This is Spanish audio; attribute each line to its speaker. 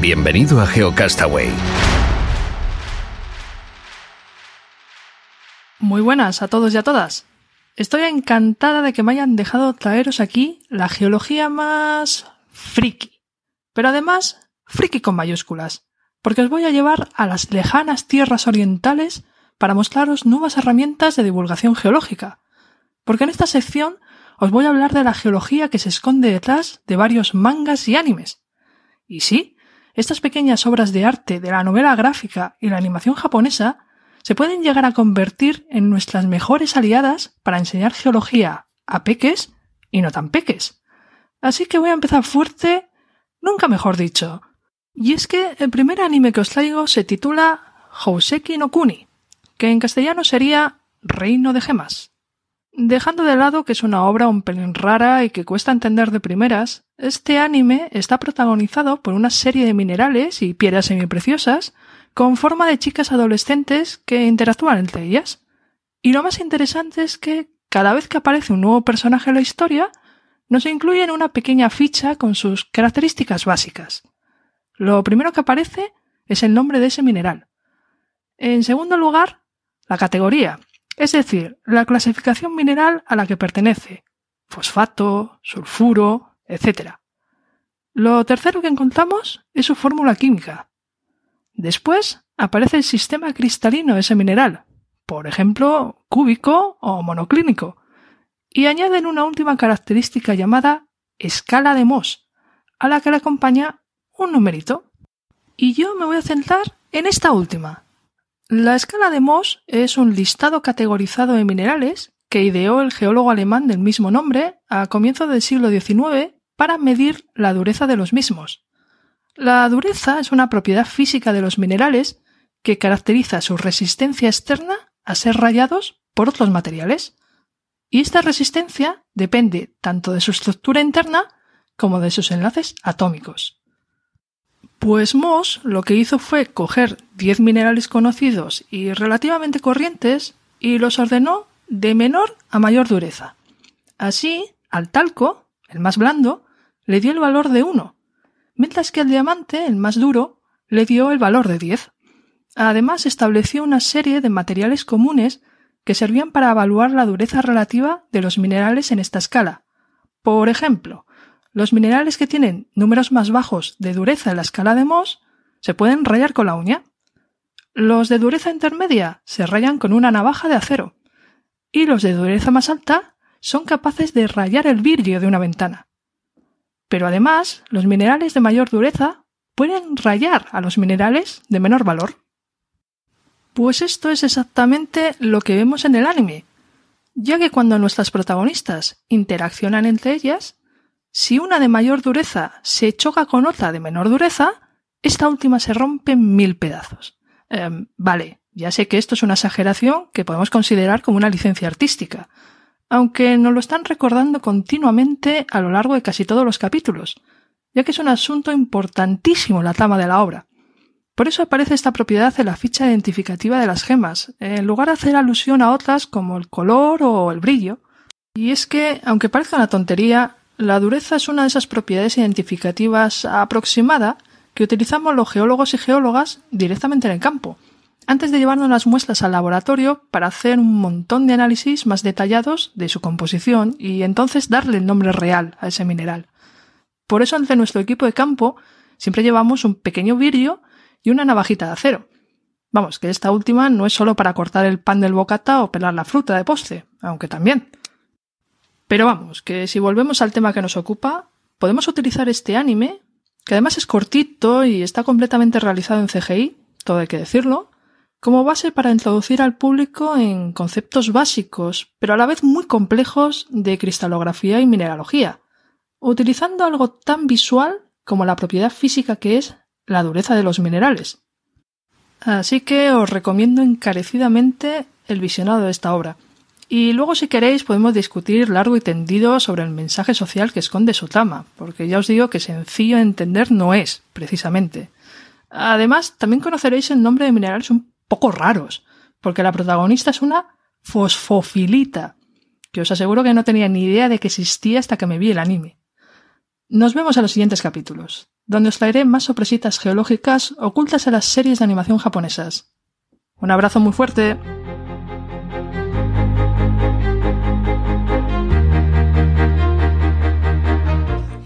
Speaker 1: Bienvenido a GeoCastaway.
Speaker 2: Muy buenas a todos y a todas. Estoy encantada de que me hayan dejado traeros aquí la geología más friki. Pero además, friki con mayúsculas. Porque os voy a llevar a las lejanas tierras orientales para mostraros nuevas herramientas de divulgación geológica. Porque en esta sección os voy a hablar de la geología que se esconde detrás de varios mangas y animes. Y sí, estas pequeñas obras de arte de la novela gráfica y la animación japonesa se pueden llegar a convertir en nuestras mejores aliadas para enseñar geología a peques y no tan peques. Así que voy a empezar fuerte, nunca mejor dicho. Y es que el primer anime que os traigo se titula Houseki no Kuni, que en castellano sería Reino de Gemas. Dejando de lado que es una obra un pelín rara y que cuesta entender de primeras, este anime está protagonizado por una serie de minerales y piedras semipreciosas con forma de chicas adolescentes que interactúan entre ellas. Y lo más interesante es que cada vez que aparece un nuevo personaje en la historia, nos incluyen una pequeña ficha con sus características básicas. Lo primero que aparece es el nombre de ese mineral. En segundo lugar, la categoría, es decir, la clasificación mineral a la que pertenece, fosfato, sulfuro, etc. Lo tercero que encontramos es su fórmula química. Después aparece el sistema cristalino de ese mineral, por ejemplo, cúbico o monoclínico, y añaden una última característica llamada escala de Mohs, a la que le acompaña un numerito. Y yo me voy a centrar en esta última, la escala de Mohs es un listado categorizado de minerales que ideó el geólogo alemán del mismo nombre a comienzos del siglo XIX para medir la dureza de los mismos. La dureza es una propiedad física de los minerales que caracteriza su resistencia externa a ser rayados por otros materiales. Y esta resistencia depende tanto de su estructura interna como de sus enlaces atómicos. Pues Moss lo que hizo fue coger 10 minerales conocidos y relativamente corrientes y los ordenó de menor a mayor dureza. Así, al talco, el más blando, le dio el valor de 1, mientras que al diamante, el más duro, le dio el valor de 10. Además, estableció una serie de materiales comunes que servían para evaluar la dureza relativa de los minerales en esta escala. Por ejemplo, los minerales que tienen números más bajos de dureza en la escala de Mohs se pueden rayar con la uña. Los de dureza intermedia se rayan con una navaja de acero. Y los de dureza más alta son capaces de rayar el vidrio de una ventana. Pero además, los minerales de mayor dureza pueden rayar a los minerales de menor valor. Pues esto es exactamente lo que vemos en el anime, ya que cuando nuestras protagonistas interaccionan entre ellas, si una de mayor dureza se choca con otra de menor dureza, esta última se rompe en mil pedazos. Em, vale, ya sé que esto es una exageración que podemos considerar como una licencia artística, aunque nos lo están recordando continuamente a lo largo de casi todos los capítulos, ya que es un asunto importantísimo la trama de la obra. Por eso aparece esta propiedad en la ficha identificativa de las gemas, en lugar de hacer alusión a otras como el color o el brillo. Y es que, aunque parezca una tontería, la dureza es una de esas propiedades identificativas aproximada que utilizamos los geólogos y geólogas directamente en el campo, antes de llevarnos las muestras al laboratorio para hacer un montón de análisis más detallados de su composición y entonces darle el nombre real a ese mineral. Por eso entre nuestro equipo de campo siempre llevamos un pequeño vidrio y una navajita de acero. Vamos, que esta última no es solo para cortar el pan del bocata o pelar la fruta de postre, aunque también. Pero vamos, que si volvemos al tema que nos ocupa, podemos utilizar este anime, que además es cortito y está completamente realizado en CGI, todo hay que decirlo, como base para introducir al público en conceptos básicos, pero a la vez muy complejos de cristalografía y mineralogía, utilizando algo tan visual como la propiedad física que es la dureza de los minerales. Así que os recomiendo encarecidamente el visionado de esta obra. Y luego si queréis podemos discutir largo y tendido sobre el mensaje social que esconde su trama, porque ya os digo que sencillo de entender no es, precisamente. Además, también conoceréis el nombre de minerales un poco raros, porque la protagonista es una fosfofilita, que os aseguro que no tenía ni idea de que existía hasta que me vi el anime. Nos vemos en los siguientes capítulos, donde os traeré más sorpresitas geológicas ocultas en las series de animación japonesas. Un abrazo muy fuerte.